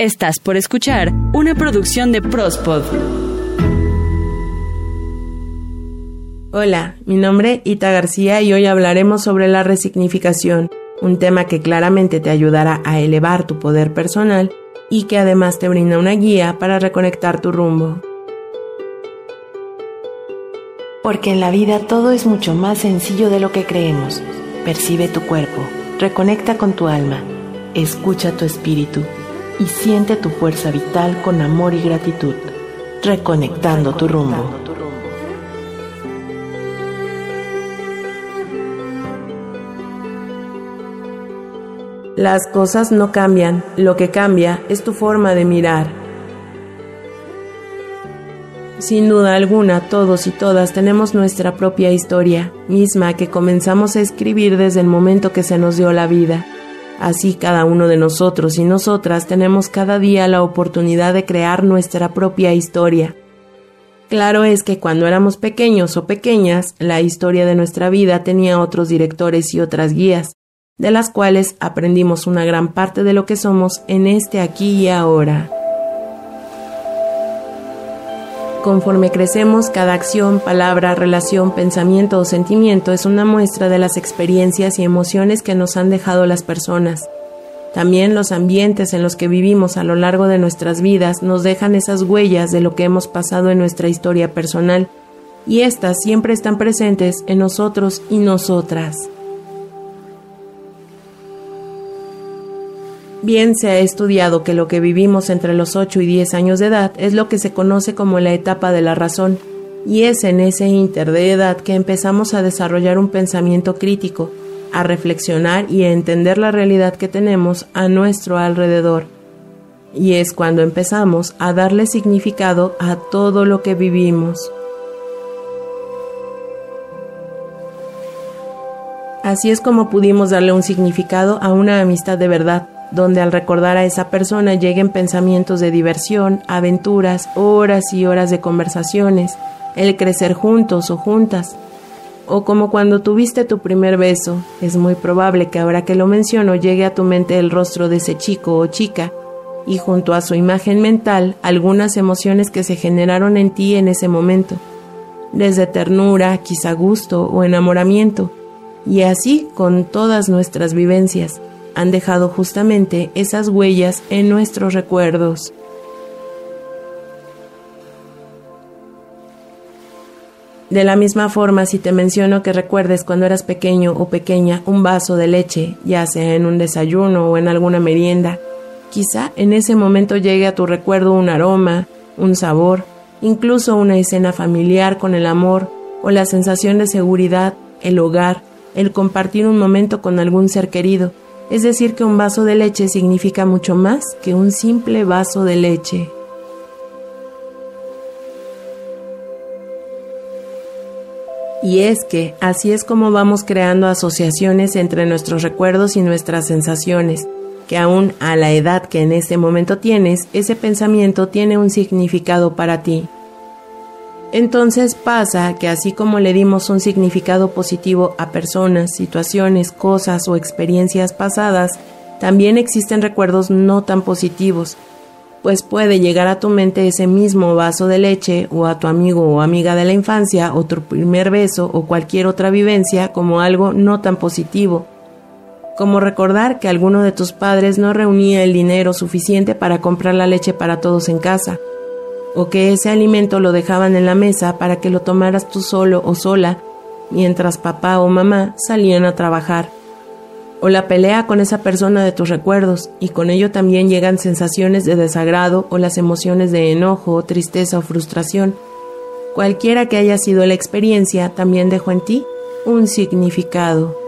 Estás por escuchar una producción de Prospod. Hola, mi nombre es Ita García y hoy hablaremos sobre la resignificación, un tema que claramente te ayudará a elevar tu poder personal y que además te brinda una guía para reconectar tu rumbo. Porque en la vida todo es mucho más sencillo de lo que creemos. Percibe tu cuerpo, reconecta con tu alma, escucha tu espíritu y siente tu fuerza vital con amor y gratitud, reconectando tu rumbo. Las cosas no cambian, lo que cambia es tu forma de mirar. Sin duda alguna, todos y todas tenemos nuestra propia historia, misma que comenzamos a escribir desde el momento que se nos dio la vida. Así cada uno de nosotros y nosotras tenemos cada día la oportunidad de crear nuestra propia historia. Claro es que cuando éramos pequeños o pequeñas, la historia de nuestra vida tenía otros directores y otras guías, de las cuales aprendimos una gran parte de lo que somos en este aquí y ahora. Conforme crecemos, cada acción, palabra, relación, pensamiento o sentimiento es una muestra de las experiencias y emociones que nos han dejado las personas. También los ambientes en los que vivimos a lo largo de nuestras vidas nos dejan esas huellas de lo que hemos pasado en nuestra historia personal, y éstas siempre están presentes en nosotros y nosotras. Bien se ha estudiado que lo que vivimos entre los 8 y 10 años de edad es lo que se conoce como la etapa de la razón, y es en ese inter de edad que empezamos a desarrollar un pensamiento crítico, a reflexionar y a entender la realidad que tenemos a nuestro alrededor. Y es cuando empezamos a darle significado a todo lo que vivimos. Así es como pudimos darle un significado a una amistad de verdad, donde al recordar a esa persona lleguen pensamientos de diversión, aventuras, horas y horas de conversaciones, el crecer juntos o juntas. O como cuando tuviste tu primer beso, es muy probable que ahora que lo menciono llegue a tu mente el rostro de ese chico o chica y junto a su imagen mental algunas emociones que se generaron en ti en ese momento, desde ternura, quizá gusto o enamoramiento, y así con todas nuestras vivencias han dejado justamente esas huellas en nuestros recuerdos. De la misma forma, si te menciono que recuerdes cuando eras pequeño o pequeña un vaso de leche, ya sea en un desayuno o en alguna merienda, quizá en ese momento llegue a tu recuerdo un aroma, un sabor, incluso una escena familiar con el amor o la sensación de seguridad, el hogar, el compartir un momento con algún ser querido, es decir, que un vaso de leche significa mucho más que un simple vaso de leche. Y es que así es como vamos creando asociaciones entre nuestros recuerdos y nuestras sensaciones, que aún a la edad que en este momento tienes, ese pensamiento tiene un significado para ti. Entonces pasa que así como le dimos un significado positivo a personas, situaciones, cosas o experiencias pasadas, también existen recuerdos no tan positivos, pues puede llegar a tu mente ese mismo vaso de leche o a tu amigo o amiga de la infancia o tu primer beso o cualquier otra vivencia como algo no tan positivo, como recordar que alguno de tus padres no reunía el dinero suficiente para comprar la leche para todos en casa, o que ese alimento lo dejaban en la mesa para que lo tomaras tú solo o sola mientras papá o mamá salían a trabajar. O la pelea con esa persona de tus recuerdos y con ello también llegan sensaciones de desagrado o las emociones de enojo, tristeza o frustración. Cualquiera que haya sido la experiencia también dejó en ti un significado.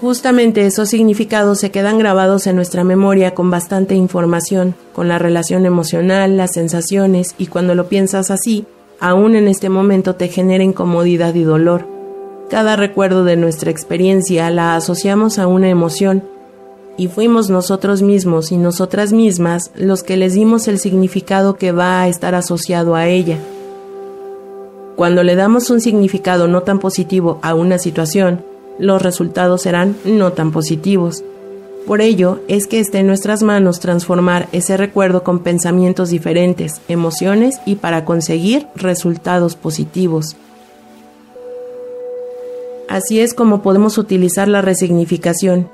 Justamente esos significados se quedan grabados en nuestra memoria con bastante información, con la relación emocional, las sensaciones, y cuando lo piensas así, aún en este momento te genera incomodidad y dolor. Cada recuerdo de nuestra experiencia la asociamos a una emoción, y fuimos nosotros mismos y nosotras mismas los que les dimos el significado que va a estar asociado a ella. Cuando le damos un significado no tan positivo a una situación, los resultados serán no tan positivos. Por ello es que está en nuestras manos transformar ese recuerdo con pensamientos diferentes, emociones y para conseguir resultados positivos. Así es como podemos utilizar la resignificación,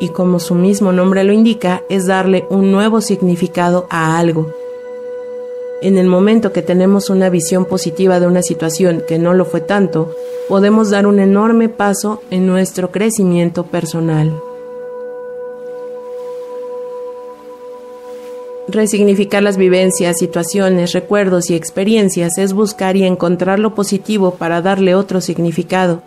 y como su mismo nombre lo indica, es darle un nuevo significado a algo. En el momento que tenemos una visión positiva de una situación que no lo fue tanto, podemos dar un enorme paso en nuestro crecimiento personal. Resignificar las vivencias, situaciones, recuerdos y experiencias es buscar y encontrar lo positivo para darle otro significado.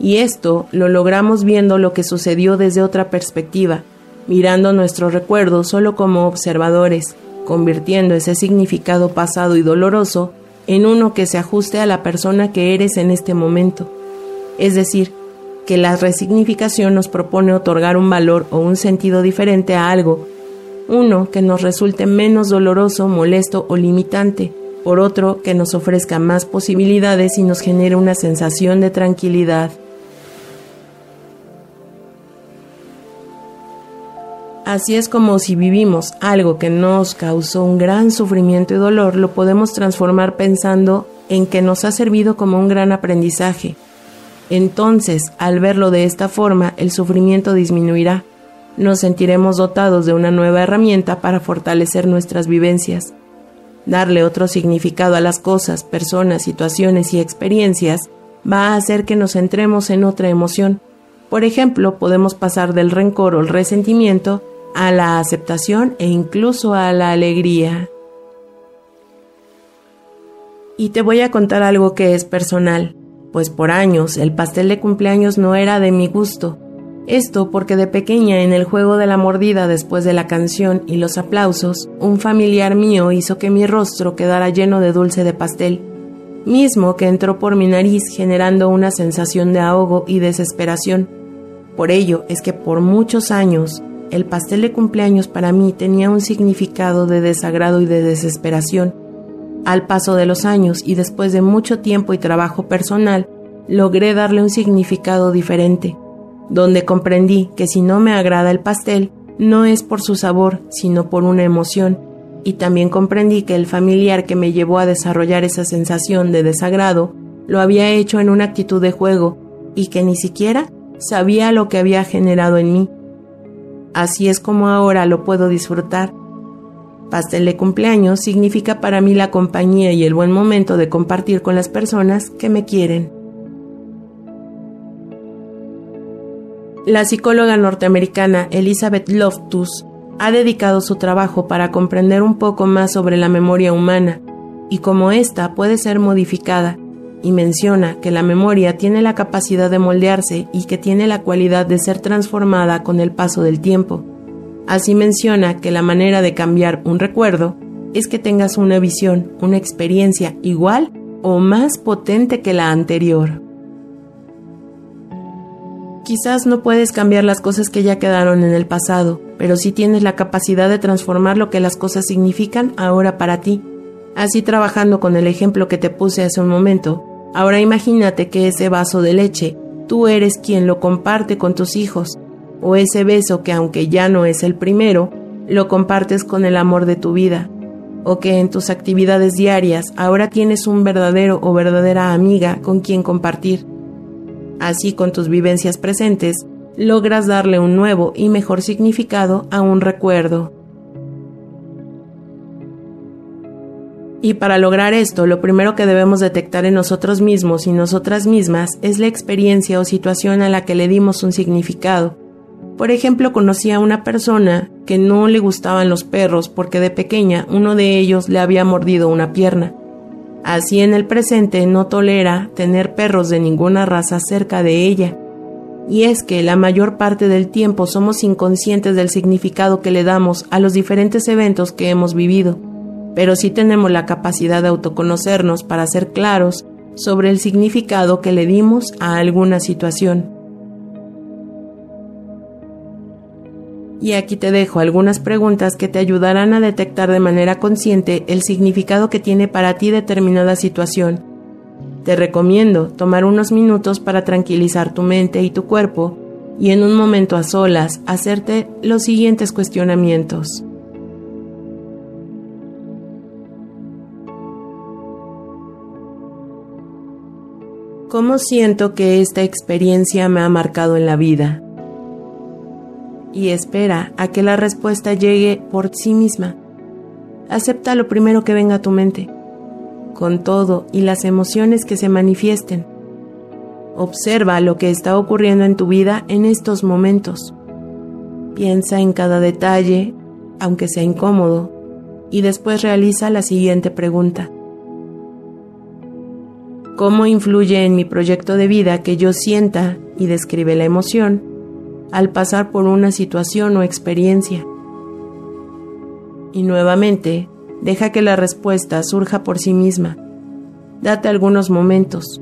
Y esto lo logramos viendo lo que sucedió desde otra perspectiva, mirando nuestros recuerdos solo como observadores, convirtiendo ese significado pasado y doloroso en uno que se ajuste a la persona que eres en este momento. Es decir, que la resignificación nos propone otorgar un valor o un sentido diferente a algo uno que nos resulte menos doloroso, molesto o limitante, por otro que nos ofrezca más posibilidades y nos genere una sensación de tranquilidad. Así es como si vivimos algo que nos causó un gran sufrimiento y dolor, lo podemos transformar pensando en que nos ha servido como un gran aprendizaje. Entonces, al verlo de esta forma, el sufrimiento disminuirá nos sentiremos dotados de una nueva herramienta para fortalecer nuestras vivencias. Darle otro significado a las cosas, personas, situaciones y experiencias va a hacer que nos centremos en otra emoción. Por ejemplo, podemos pasar del rencor o el resentimiento a la aceptación e incluso a la alegría. Y te voy a contar algo que es personal, pues por años el pastel de cumpleaños no era de mi gusto esto porque de pequeña en el juego de la mordida después de la canción y los aplausos, un familiar mío hizo que mi rostro quedara lleno de dulce de pastel, mismo que entró por mi nariz generando una sensación de ahogo y desesperación. Por ello es que por muchos años el pastel de cumpleaños para mí tenía un significado de desagrado y de desesperación. Al paso de los años y después de mucho tiempo y trabajo personal, logré darle un significado diferente donde comprendí que si no me agrada el pastel, no es por su sabor, sino por una emoción, y también comprendí que el familiar que me llevó a desarrollar esa sensación de desagrado lo había hecho en una actitud de juego y que ni siquiera sabía lo que había generado en mí. Así es como ahora lo puedo disfrutar. Pastel de cumpleaños significa para mí la compañía y el buen momento de compartir con las personas que me quieren. La psicóloga norteamericana Elizabeth Loftus ha dedicado su trabajo para comprender un poco más sobre la memoria humana y cómo ésta puede ser modificada, y menciona que la memoria tiene la capacidad de moldearse y que tiene la cualidad de ser transformada con el paso del tiempo. Así menciona que la manera de cambiar un recuerdo es que tengas una visión, una experiencia igual o más potente que la anterior. Quizás no puedes cambiar las cosas que ya quedaron en el pasado, pero sí tienes la capacidad de transformar lo que las cosas significan ahora para ti. Así trabajando con el ejemplo que te puse hace un momento, ahora imagínate que ese vaso de leche, tú eres quien lo comparte con tus hijos, o ese beso que aunque ya no es el primero, lo compartes con el amor de tu vida, o que en tus actividades diarias ahora tienes un verdadero o verdadera amiga con quien compartir Así con tus vivencias presentes, logras darle un nuevo y mejor significado a un recuerdo. Y para lograr esto, lo primero que debemos detectar en nosotros mismos y nosotras mismas es la experiencia o situación a la que le dimos un significado. Por ejemplo, conocí a una persona que no le gustaban los perros porque de pequeña uno de ellos le había mordido una pierna. Así en el presente no tolera tener perros de ninguna raza cerca de ella. Y es que la mayor parte del tiempo somos inconscientes del significado que le damos a los diferentes eventos que hemos vivido, pero sí tenemos la capacidad de autoconocernos para ser claros sobre el significado que le dimos a alguna situación. Y aquí te dejo algunas preguntas que te ayudarán a detectar de manera consciente el significado que tiene para ti determinada situación. Te recomiendo tomar unos minutos para tranquilizar tu mente y tu cuerpo y en un momento a solas hacerte los siguientes cuestionamientos. ¿Cómo siento que esta experiencia me ha marcado en la vida? Y espera a que la respuesta llegue por sí misma. Acepta lo primero que venga a tu mente, con todo y las emociones que se manifiesten. Observa lo que está ocurriendo en tu vida en estos momentos. Piensa en cada detalle, aunque sea incómodo, y después realiza la siguiente pregunta. ¿Cómo influye en mi proyecto de vida que yo sienta y describe la emoción al pasar por una situación o experiencia? Y nuevamente, deja que la respuesta surja por sí misma. Date algunos momentos.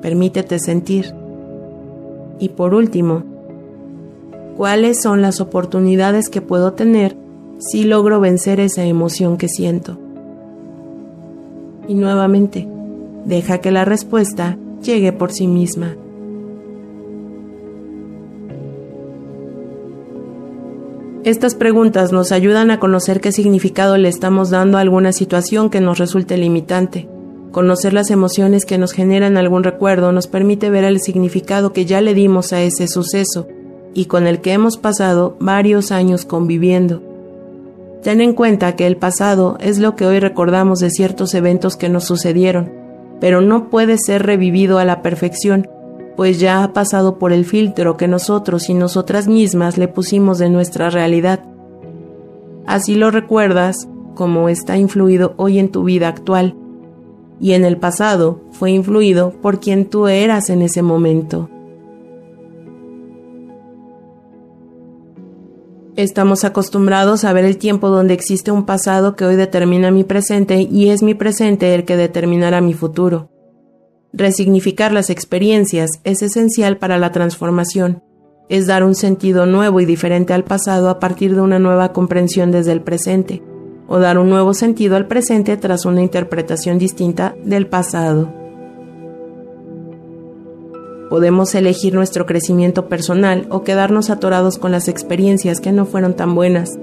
Permítete sentir. Y por último, ¿cuáles son las oportunidades que puedo tener si logro vencer esa emoción que siento? Y nuevamente, deja que la respuesta llegue por sí misma. Estas preguntas nos ayudan a conocer qué significado le estamos dando a alguna situación que nos resulte limitante. Conocer las emociones que nos generan algún recuerdo nos permite ver el significado que ya le dimos a ese suceso y con el que hemos pasado varios años conviviendo. Ten en cuenta que el pasado es lo que hoy recordamos de ciertos eventos que nos sucedieron, pero no puede ser revivido a la perfección pues ya ha pasado por el filtro que nosotros y nosotras mismas le pusimos de nuestra realidad. Así lo recuerdas como está influido hoy en tu vida actual, y en el pasado fue influido por quien tú eras en ese momento. Estamos acostumbrados a ver el tiempo donde existe un pasado que hoy determina mi presente y es mi presente el que determinará mi futuro. Resignificar las experiencias es esencial para la transformación. Es dar un sentido nuevo y diferente al pasado a partir de una nueva comprensión desde el presente, o dar un nuevo sentido al presente tras una interpretación distinta del pasado. Podemos elegir nuestro crecimiento personal o quedarnos atorados con las experiencias que no fueron tan buenas.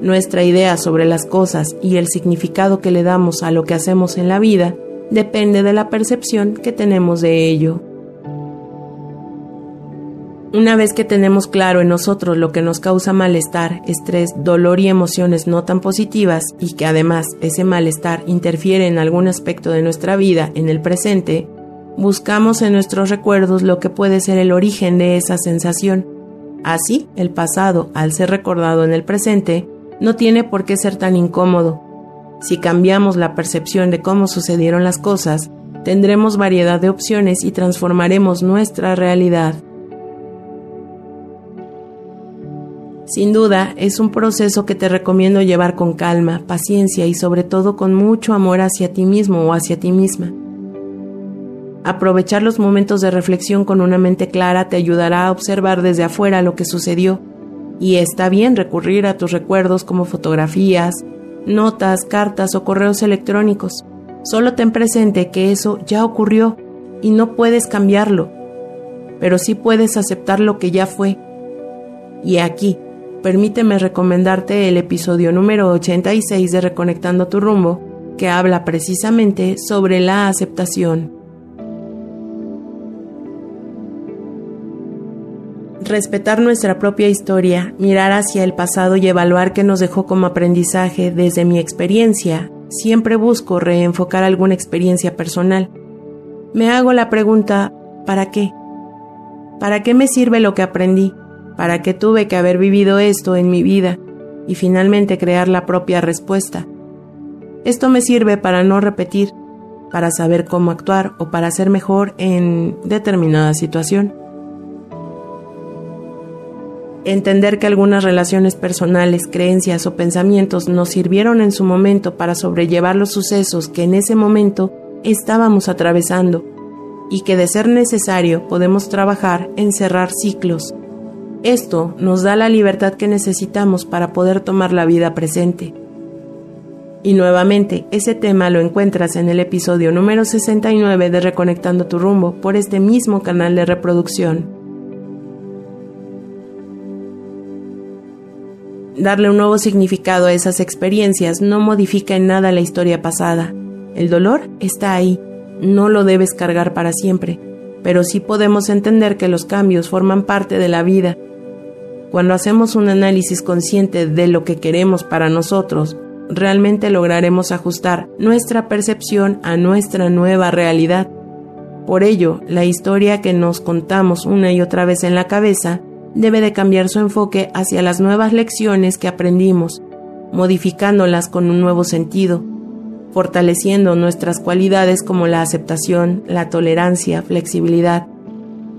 Nuestra idea sobre las cosas y el significado que le damos a lo que hacemos en la vida depende de la percepción que tenemos de ello. Una vez que tenemos claro en nosotros lo que nos causa malestar, estrés, dolor y emociones no tan positivas y que además ese malestar interfiere en algún aspecto de nuestra vida en el presente, buscamos en nuestros recuerdos lo que puede ser el origen de esa sensación. Así, el pasado, al ser recordado en el presente, no tiene por qué ser tan incómodo, si cambiamos la percepción de cómo sucedieron las cosas, tendremos variedad de opciones y transformaremos nuestra realidad. Sin duda, es un proceso que te recomiendo llevar con calma, paciencia y sobre todo con mucho amor hacia ti mismo o hacia ti misma. Aprovechar los momentos de reflexión con una mente clara te ayudará a observar desde afuera lo que sucedió, y está bien recurrir a tus recuerdos como fotografías, notas, cartas o correos electrónicos. Solo ten presente que eso ya ocurrió y no puedes cambiarlo, pero sí puedes aceptar lo que ya fue. Y aquí, permíteme recomendarte el episodio número 86 de Reconectando tu rumbo, que habla precisamente sobre la aceptación. Respetar nuestra propia historia, mirar hacia el pasado y evaluar qué nos dejó como aprendizaje desde mi experiencia, siempre busco reenfocar alguna experiencia personal. Me hago la pregunta, ¿para qué? ¿Para qué me sirve lo que aprendí? ¿Para qué tuve que haber vivido esto en mi vida? Y finalmente crear la propia respuesta. Esto me sirve para no repetir, para saber cómo actuar o para ser mejor en determinada situación. Entender que algunas relaciones personales, creencias o pensamientos nos sirvieron en su momento para sobrellevar los sucesos que en ese momento estábamos atravesando y que de ser necesario podemos trabajar en cerrar ciclos. Esto nos da la libertad que necesitamos para poder tomar la vida presente. Y nuevamente, ese tema lo encuentras en el episodio número 69 de Reconectando tu rumbo por este mismo canal de reproducción. Darle un nuevo significado a esas experiencias no modifica en nada la historia pasada. El dolor está ahí, no lo debes cargar para siempre, pero sí podemos entender que los cambios forman parte de la vida. Cuando hacemos un análisis consciente de lo que queremos para nosotros, realmente lograremos ajustar nuestra percepción a nuestra nueva realidad. Por ello, la historia que nos contamos una y otra vez en la cabeza debe de cambiar su enfoque hacia las nuevas lecciones que aprendimos, modificándolas con un nuevo sentido, fortaleciendo nuestras cualidades como la aceptación, la tolerancia, flexibilidad,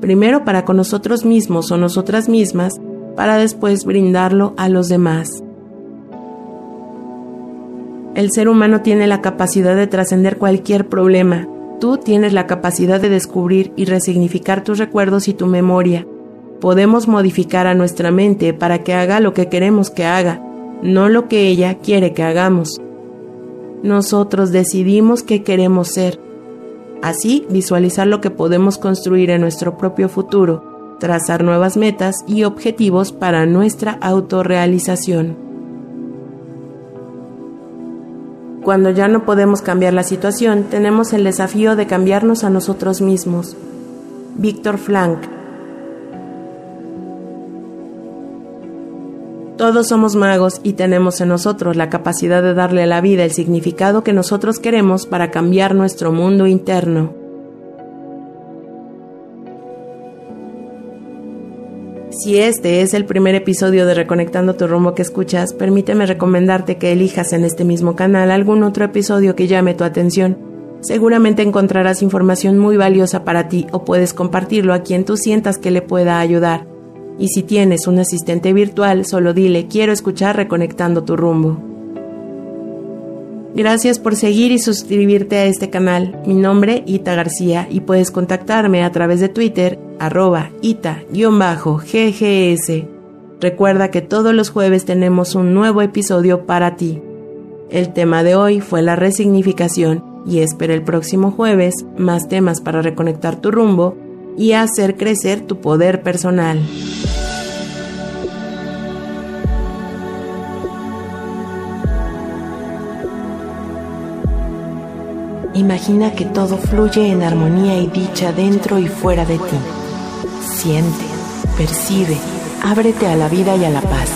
primero para con nosotros mismos o nosotras mismas, para después brindarlo a los demás. El ser humano tiene la capacidad de trascender cualquier problema. Tú tienes la capacidad de descubrir y resignificar tus recuerdos y tu memoria, podemos modificar a nuestra mente para que haga lo que queremos que haga, no lo que ella quiere que hagamos. Nosotros decidimos qué queremos ser. Así, visualizar lo que podemos construir en nuestro propio futuro, trazar nuevas metas y objetivos para nuestra autorrealización. Cuando ya no podemos cambiar la situación, tenemos el desafío de cambiarnos a nosotros mismos. Víctor Frank Todos somos magos y tenemos en nosotros la capacidad de darle a la vida el significado que nosotros queremos para cambiar nuestro mundo interno. Si este es el primer episodio de Reconectando tu rumbo que escuchas, permíteme recomendarte que elijas en este mismo canal algún otro episodio que llame tu atención. Seguramente encontrarás información muy valiosa para ti o puedes compartirlo a quien tú sientas que le pueda ayudar. Y si tienes un asistente virtual, solo dile quiero escuchar reconectando tu rumbo. Gracias por seguir y suscribirte a este canal. Mi nombre Ita García y puedes contactarme a través de Twitter arroba ita-ggs. Recuerda que todos los jueves tenemos un nuevo episodio para ti. El tema de hoy fue la resignificación y espera el próximo jueves más temas para reconectar tu rumbo y hacer crecer tu poder personal. Imagina que todo fluye en armonía y dicha dentro y fuera de ti. Siente, percibe, ábrete a la vida y a la paz,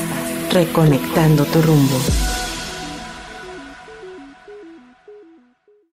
reconectando tu rumbo.